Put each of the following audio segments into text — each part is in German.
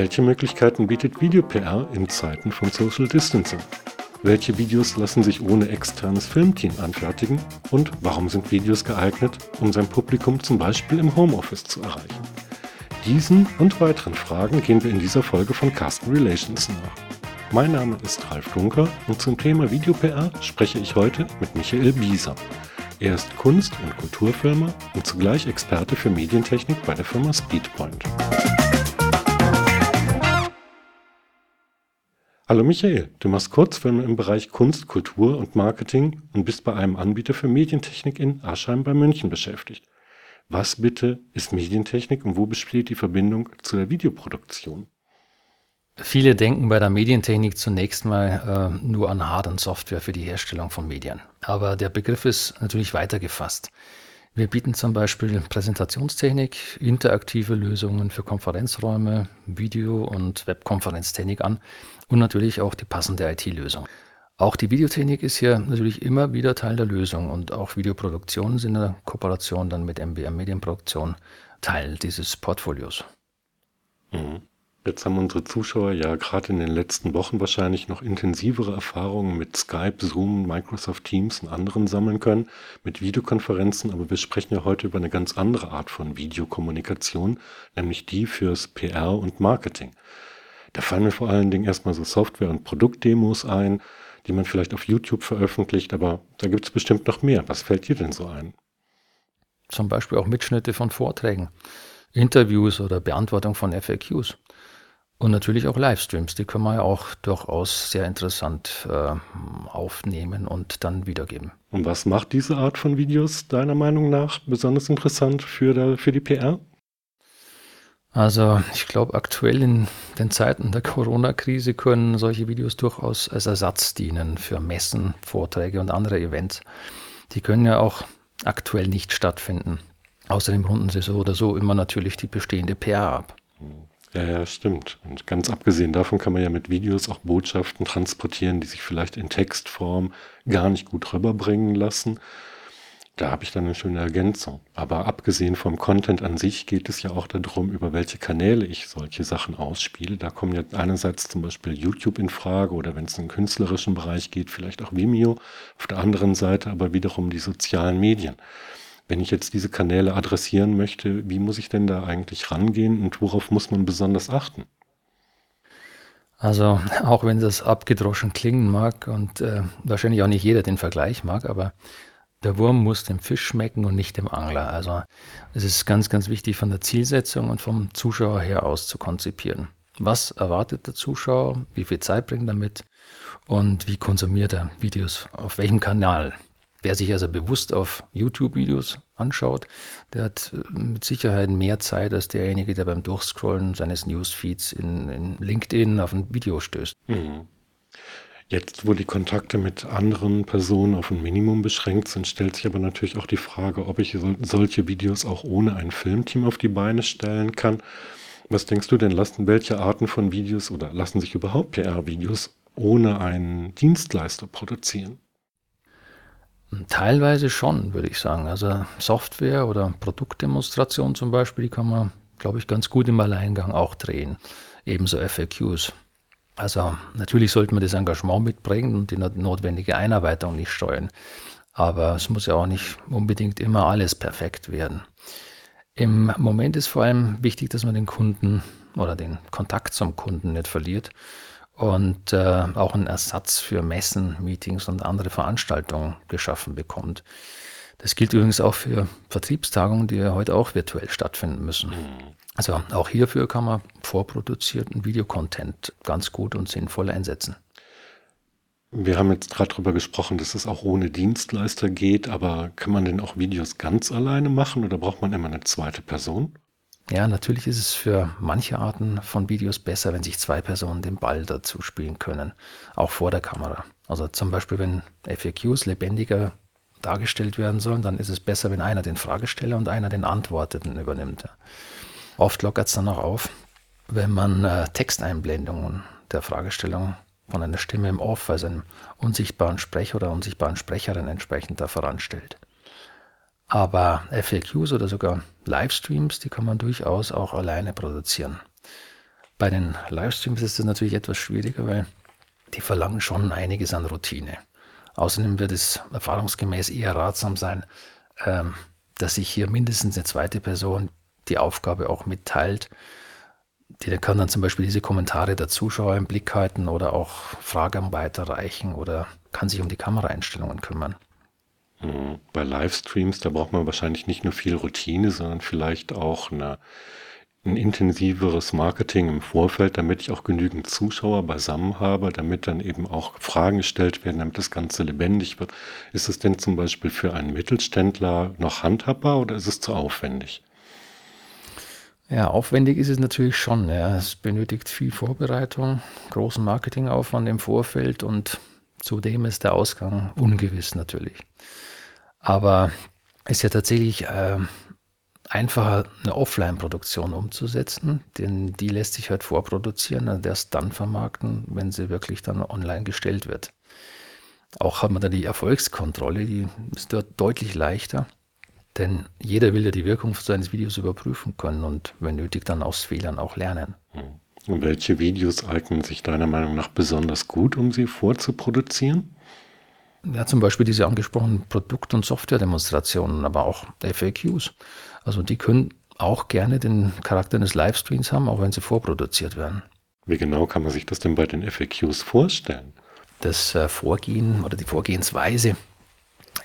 Welche Möglichkeiten bietet Video-PR in Zeiten von Social Distancing? Welche Videos lassen sich ohne externes Filmteam anfertigen? Und warum sind Videos geeignet, um sein Publikum zum Beispiel im Homeoffice zu erreichen? Diesen und weiteren Fragen gehen wir in dieser Folge von Carsten Relations nach. Mein Name ist Ralf Dunker und zum Thema Video-PR spreche ich heute mit Michael Bieser. Er ist Kunst- und Kulturfilmer und zugleich Experte für Medientechnik bei der Firma Speedpoint. Hallo Michael, du machst Kurzfilme im Bereich Kunst, Kultur und Marketing und bist bei einem Anbieter für Medientechnik in Aschheim bei München beschäftigt. Was bitte ist Medientechnik und wo besteht die Verbindung zu der Videoproduktion? Viele denken bei der Medientechnik zunächst mal äh, nur an Hard- und Software für die Herstellung von Medien. Aber der Begriff ist natürlich weiter gefasst. Wir bieten zum Beispiel Präsentationstechnik, interaktive Lösungen für Konferenzräume, Video- und Webkonferenztechnik an und natürlich auch die passende IT-Lösung. Auch die Videotechnik ist hier natürlich immer wieder Teil der Lösung und auch Videoproduktionen sind in der Kooperation dann mit MBM Medienproduktion Teil dieses Portfolios. Mhm. Jetzt haben unsere Zuschauer ja gerade in den letzten Wochen wahrscheinlich noch intensivere Erfahrungen mit Skype, Zoom, Microsoft Teams und anderen sammeln können, mit Videokonferenzen, aber wir sprechen ja heute über eine ganz andere Art von Videokommunikation, nämlich die fürs PR und Marketing. Da fallen mir vor allen Dingen erstmal so Software- und Produktdemos ein, die man vielleicht auf YouTube veröffentlicht, aber da gibt es bestimmt noch mehr. Was fällt dir denn so ein? Zum Beispiel auch Mitschnitte von Vorträgen, Interviews oder Beantwortung von FAQs. Und natürlich auch Livestreams, die können wir ja auch durchaus sehr interessant äh, aufnehmen und dann wiedergeben. Und was macht diese Art von Videos deiner Meinung nach besonders interessant für, der, für die PR? Also ich glaube, aktuell in den Zeiten der Corona-Krise können solche Videos durchaus als Ersatz dienen für Messen, Vorträge und andere Events. Die können ja auch aktuell nicht stattfinden. Außerdem runden sie so oder so immer natürlich die bestehende PR ab. Ja, ja, stimmt. Und ganz abgesehen davon kann man ja mit Videos auch Botschaften transportieren, die sich vielleicht in Textform gar nicht gut rüberbringen lassen. Da habe ich dann eine schöne Ergänzung. Aber abgesehen vom Content an sich geht es ja auch darum, über welche Kanäle ich solche Sachen ausspiele. Da kommen jetzt einerseits zum Beispiel YouTube in Frage oder wenn es in den künstlerischen Bereich geht, vielleicht auch Vimeo. Auf der anderen Seite aber wiederum die sozialen Medien. Wenn ich jetzt diese Kanäle adressieren möchte, wie muss ich denn da eigentlich rangehen und worauf muss man besonders achten? Also auch wenn das abgedroschen klingen mag und äh, wahrscheinlich auch nicht jeder den Vergleich mag, aber der Wurm muss dem Fisch schmecken und nicht dem Angler. Also es ist ganz, ganz wichtig von der Zielsetzung und vom Zuschauer her aus zu konzipieren. Was erwartet der Zuschauer? Wie viel Zeit bringt er mit? Und wie konsumiert er Videos? Auf welchem Kanal? Wer sich also bewusst auf YouTube-Videos anschaut, der hat äh, mit Sicherheit mehr Zeit als derjenige, der beim Durchscrollen seines Newsfeeds in, in LinkedIn auf ein Video stößt. Mhm. Jetzt, wo die Kontakte mit anderen Personen auf ein Minimum beschränkt sind, stellt sich aber natürlich auch die Frage, ob ich solche Videos auch ohne ein Filmteam auf die Beine stellen kann. Was denkst du denn, lassen welche Arten von Videos oder lassen sich überhaupt PR-Videos ohne einen Dienstleister produzieren? Teilweise schon, würde ich sagen. Also Software oder Produktdemonstration zum Beispiel, die kann man, glaube ich, ganz gut im Alleingang auch drehen. Ebenso FAQs. Also natürlich sollte man das Engagement mitbringen und die notwendige Einarbeitung nicht steuern. Aber es muss ja auch nicht unbedingt immer alles perfekt werden. Im Moment ist vor allem wichtig, dass man den Kunden oder den Kontakt zum Kunden nicht verliert und äh, auch einen Ersatz für Messen, Meetings und andere Veranstaltungen geschaffen bekommt. Das gilt übrigens auch für Vertriebstagungen, die ja heute auch virtuell stattfinden müssen. Mhm. Also auch hierfür kann man vorproduzierten Videocontent ganz gut und sinnvoll einsetzen. Wir haben jetzt gerade darüber gesprochen, dass es auch ohne Dienstleister geht, aber kann man denn auch Videos ganz alleine machen oder braucht man immer eine zweite Person? Ja, natürlich ist es für manche Arten von Videos besser, wenn sich zwei Personen den Ball dazu spielen können, auch vor der Kamera. Also zum Beispiel, wenn FAQs lebendiger dargestellt werden sollen, dann ist es besser, wenn einer den Fragesteller und einer den Antworteten übernimmt. Oft lockert es dann auch auf, wenn man äh, Texteinblendungen der Fragestellung von einer Stimme im Off, also einem unsichtbaren Sprecher oder unsichtbaren Sprecherin entsprechend da voranstellt. Aber FAQs oder sogar Livestreams, die kann man durchaus auch alleine produzieren. Bei den Livestreams ist es natürlich etwas schwieriger, weil die verlangen schon einiges an Routine. Außerdem wird es erfahrungsgemäß eher ratsam sein, ähm, dass sich hier mindestens eine zweite Person die Aufgabe auch mitteilt. Die kann dann zum Beispiel diese Kommentare der Zuschauer im Blick halten oder auch Fragen weiterreichen oder kann sich um die Kameraeinstellungen kümmern. Mhm. Bei Livestreams, da braucht man wahrscheinlich nicht nur viel Routine, sondern vielleicht auch eine ein intensiveres Marketing im Vorfeld, damit ich auch genügend Zuschauer beisammen habe, damit dann eben auch Fragen gestellt werden, damit das Ganze lebendig wird. Ist es denn zum Beispiel für einen Mittelständler noch handhabbar oder ist es zu aufwendig? Ja, aufwendig ist es natürlich schon. Ja. Es benötigt viel Vorbereitung, großen Marketingaufwand im Vorfeld und zudem ist der Ausgang ungewiss natürlich. Aber ist ja tatsächlich äh, einfacher, eine Offline-Produktion umzusetzen, denn die lässt sich halt vorproduzieren und erst dann vermarkten, wenn sie wirklich dann online gestellt wird. Auch hat man da die Erfolgskontrolle, die ist dort deutlich leichter, denn jeder will ja die Wirkung seines Videos überprüfen können und wenn nötig dann aus Fehlern auch lernen. Und welche Videos eignen sich deiner Meinung nach besonders gut, um sie vorzuproduzieren? Ja, zum Beispiel diese angesprochenen Produkt- und Software-Demonstrationen, aber auch FAQs. Also die können auch gerne den Charakter eines Livestreams haben, auch wenn sie vorproduziert werden. Wie genau kann man sich das denn bei den FAQs vorstellen? Das äh, Vorgehen oder die Vorgehensweise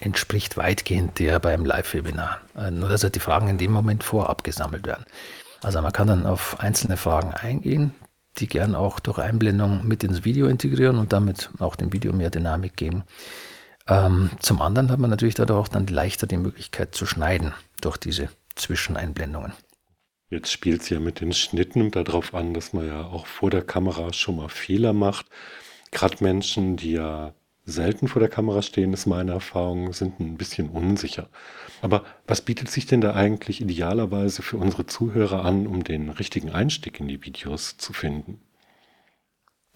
entspricht weitgehend der beim Live-Webinar. Äh, nur dass halt die Fragen in dem Moment vorab gesammelt werden. Also man kann dann auf einzelne Fragen eingehen, die gern auch durch Einblendung mit ins Video integrieren und damit auch dem Video mehr Dynamik geben. Ähm, zum anderen hat man natürlich dadurch auch dann leichter die Möglichkeit zu schneiden durch diese Zwischeneinblendungen. Jetzt spielt es ja mit den Schnitten darauf an, dass man ja auch vor der Kamera schon mal Fehler macht. Gerade Menschen, die ja selten vor der Kamera stehen, ist meine Erfahrung, sind ein bisschen unsicher. Aber was bietet sich denn da eigentlich idealerweise für unsere Zuhörer an, um den richtigen Einstieg in die Videos zu finden?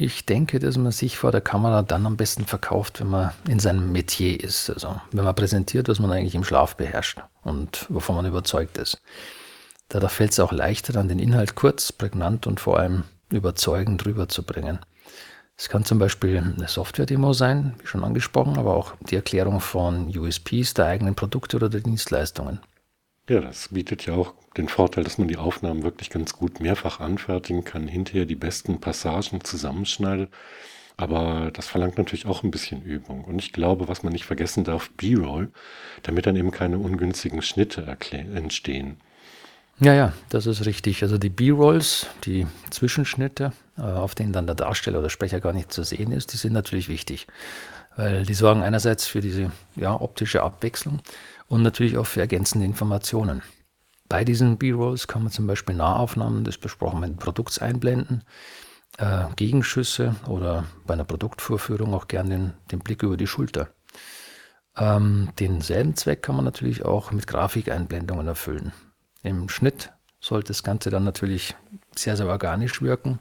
Ich denke, dass man sich vor der Kamera dann am besten verkauft, wenn man in seinem Metier ist. Also wenn man präsentiert, was man eigentlich im Schlaf beherrscht und wovon man überzeugt ist. Dadurch fällt es auch leichter, dann den Inhalt kurz, prägnant und vor allem überzeugend rüberzubringen. Es kann zum Beispiel eine Software-Demo sein, wie schon angesprochen, aber auch die Erklärung von USPs der eigenen Produkte oder der Dienstleistungen. Ja, das bietet ja auch den Vorteil, dass man die Aufnahmen wirklich ganz gut mehrfach anfertigen kann, hinterher die besten Passagen zusammenschneidet. Aber das verlangt natürlich auch ein bisschen Übung. Und ich glaube, was man nicht vergessen darf, B-Roll, damit dann eben keine ungünstigen Schnitte entstehen. Ja, ja, das ist richtig. Also die B-Rolls, die Zwischenschnitte, äh, auf denen dann der Darsteller oder Sprecher gar nicht zu sehen ist, die sind natürlich wichtig. Weil die sorgen einerseits für diese ja, optische Abwechslung und natürlich auch für ergänzende Informationen. Bei diesen B-Rolls kann man zum Beispiel Nahaufnahmen des besprochenen Produkts einblenden, äh, Gegenschüsse oder bei einer Produktvorführung auch gerne den, den Blick über die Schulter. Ähm, denselben Zweck kann man natürlich auch mit Grafikeinblendungen erfüllen. Im Schnitt sollte das Ganze dann natürlich sehr, sehr organisch wirken.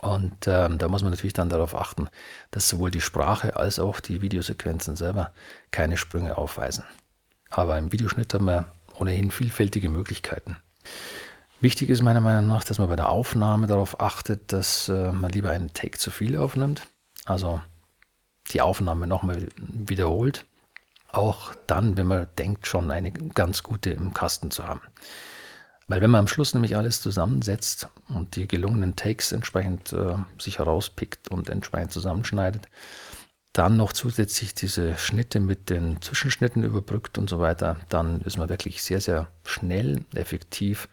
Und ähm, da muss man natürlich dann darauf achten, dass sowohl die Sprache als auch die Videosequenzen selber keine Sprünge aufweisen. Aber im Videoschnitt haben wir ohnehin vielfältige Möglichkeiten. Wichtig ist meiner Meinung nach, dass man bei der Aufnahme darauf achtet, dass äh, man lieber einen Take zu viel aufnimmt. Also die Aufnahme nochmal wiederholt. Auch dann, wenn man denkt, schon eine ganz gute im Kasten zu haben. Weil wenn man am Schluss nämlich alles zusammensetzt und die gelungenen Takes entsprechend äh, sich herauspickt und entsprechend zusammenschneidet, dann noch zusätzlich diese Schnitte mit den Zwischenschnitten überbrückt und so weiter, dann ist man wirklich sehr, sehr schnell, effektiv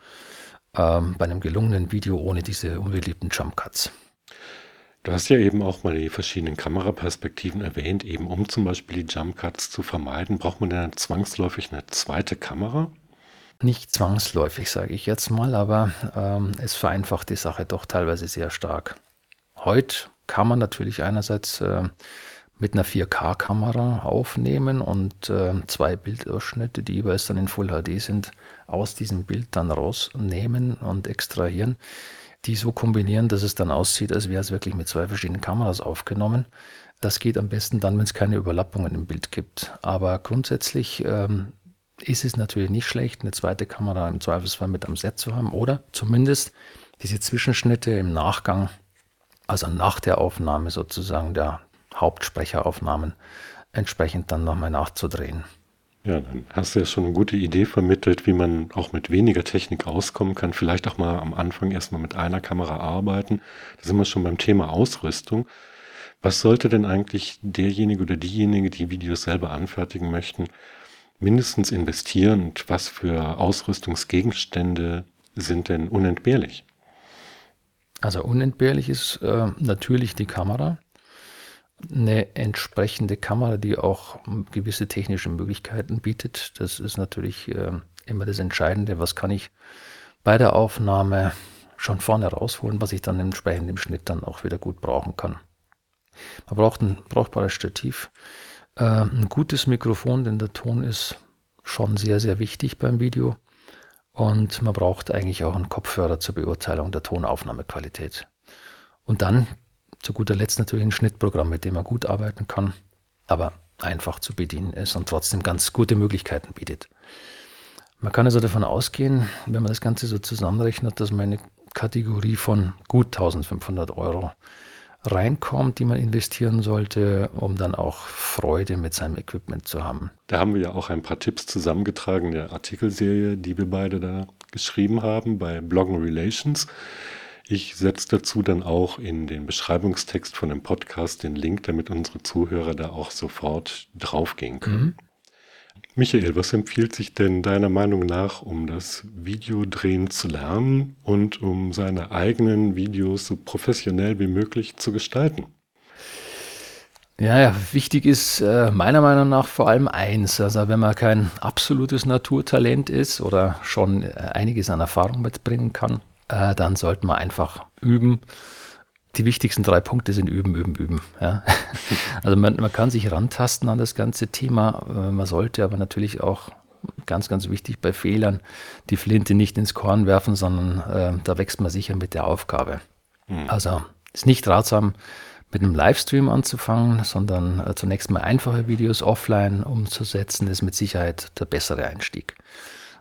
ähm, bei einem gelungenen Video ohne diese unbeliebten Jump Cuts. Du hast ja eben auch mal die verschiedenen Kameraperspektiven erwähnt. Eben um zum Beispiel die Jump Cuts zu vermeiden, braucht man dann zwangsläufig eine zweite Kamera? Nicht zwangsläufig, sage ich jetzt mal, aber ähm, es vereinfacht die Sache doch teilweise sehr stark. Heute kann man natürlich einerseits äh, mit einer 4K-Kamera aufnehmen und äh, zwei Bildausschnitte, die jeweils dann in Full HD sind, aus diesem Bild dann rausnehmen und extrahieren, die so kombinieren, dass es dann aussieht, als wäre es wirklich mit zwei verschiedenen Kameras aufgenommen. Das geht am besten dann, wenn es keine Überlappungen im Bild gibt. Aber grundsätzlich ähm, ist es natürlich nicht schlecht, eine zweite Kamera im Zweifelsfall mit am Set zu haben oder zumindest diese Zwischenschnitte im Nachgang, also nach der Aufnahme sozusagen der Hauptsprecheraufnahmen, entsprechend dann nochmal nachzudrehen. Ja, dann hast du ja schon eine gute Idee vermittelt, wie man auch mit weniger Technik auskommen kann. Vielleicht auch mal am Anfang erstmal mit einer Kamera arbeiten. Da sind wir schon beim Thema Ausrüstung. Was sollte denn eigentlich derjenige oder diejenige, die Videos selber anfertigen möchten, mindestens investieren und was für Ausrüstungsgegenstände sind denn unentbehrlich? Also unentbehrlich ist äh, natürlich die Kamera eine entsprechende Kamera, die auch gewisse technische Möglichkeiten bietet. Das ist natürlich äh, immer das Entscheidende. Was kann ich bei der Aufnahme schon vorne rausholen, was ich dann entsprechend im Schnitt dann auch wieder gut brauchen kann. Man braucht ein brauchbares Stativ, äh, ein gutes Mikrofon, denn der Ton ist schon sehr, sehr wichtig beim Video. Und man braucht eigentlich auch einen Kopfhörer zur Beurteilung der Tonaufnahmequalität. Und dann zu guter Letzt natürlich ein Schnittprogramm, mit dem man gut arbeiten kann, aber einfach zu bedienen ist und trotzdem ganz gute Möglichkeiten bietet. Man kann also davon ausgehen, wenn man das Ganze so zusammenrechnet, dass man eine Kategorie von gut 1500 Euro reinkommt, die man investieren sollte, um dann auch Freude mit seinem Equipment zu haben. Da haben wir ja auch ein paar Tipps zusammengetragen der Artikelserie, die wir beide da geschrieben haben bei Bloggen Relations. Ich setze dazu dann auch in den Beschreibungstext von dem Podcast den Link, damit unsere Zuhörer da auch sofort draufgehen können. Mhm. Michael, was empfiehlt sich denn deiner Meinung nach, um das Videodrehen zu lernen und um seine eigenen Videos so professionell wie möglich zu gestalten? Ja, ja, wichtig ist äh, meiner Meinung nach vor allem eins. Also wenn man kein absolutes Naturtalent ist oder schon äh, einiges an Erfahrung mitbringen kann, äh, dann sollte man einfach üben. Die wichtigsten drei Punkte sind üben, üben, üben. Ja. Also man, man kann sich rantasten an das ganze Thema. Äh, man sollte aber natürlich auch ganz, ganz wichtig bei Fehlern die Flinte nicht ins Korn werfen, sondern äh, da wächst man sicher mit der Aufgabe. Mhm. Also ist nicht ratsam, mit einem Livestream anzufangen, sondern äh, zunächst mal einfache Videos offline umzusetzen, ist mit Sicherheit der bessere Einstieg.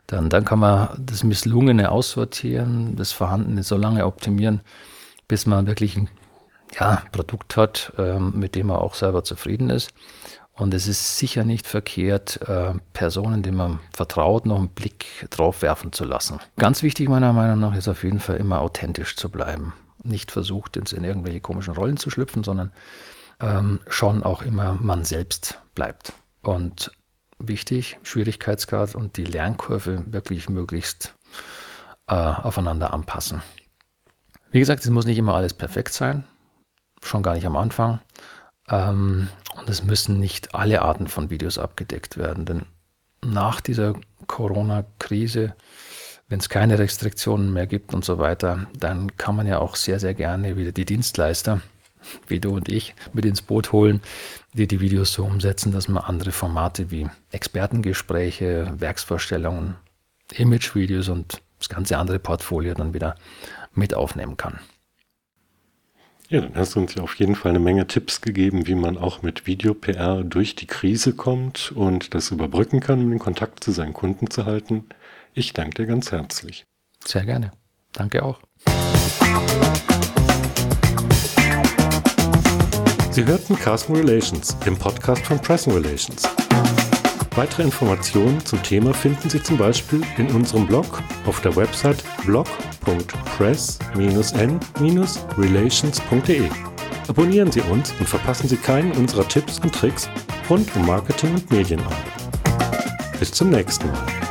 Dann, dann kann man das Misslungene aussortieren, das Vorhandene so lange optimieren, bis man wirklich ein ja, Produkt hat, ähm, mit dem man auch selber zufrieden ist. Und es ist sicher nicht verkehrt, äh, Personen, denen man vertraut, noch einen Blick drauf werfen zu lassen. Ganz wichtig meiner Meinung nach ist auf jeden Fall immer authentisch zu bleiben. Nicht versucht, in irgendwelche komischen Rollen zu schlüpfen, sondern ähm, schon auch immer man selbst bleibt. Und wichtig, Schwierigkeitsgrad und die Lernkurve wirklich möglichst äh, aufeinander anpassen. Wie gesagt, es muss nicht immer alles perfekt sein, schon gar nicht am Anfang. Ähm, und es müssen nicht alle Arten von Videos abgedeckt werden, denn nach dieser Corona-Krise, wenn es keine Restriktionen mehr gibt und so weiter, dann kann man ja auch sehr, sehr gerne wieder die Dienstleister wie du und ich mit ins Boot holen, die die Videos so umsetzen, dass man andere Formate wie Expertengespräche, Werksvorstellungen, Imagevideos und das ganze andere Portfolio dann wieder mit aufnehmen kann. Ja, dann hast du uns ja auf jeden Fall eine Menge Tipps gegeben, wie man auch mit Video-PR durch die Krise kommt und das überbrücken kann, um den Kontakt zu seinen Kunden zu halten. Ich danke dir ganz herzlich. Sehr gerne. Danke auch. Sie hörten Carsten Relations, dem Podcast von Press Relations. Weitere Informationen zum Thema finden Sie zum Beispiel in unserem Blog auf der Website blog.press-n-relations.de. Abonnieren Sie uns und verpassen Sie keinen unserer Tipps und Tricks rund um Marketing und Medienarbeit. Bis zum nächsten Mal.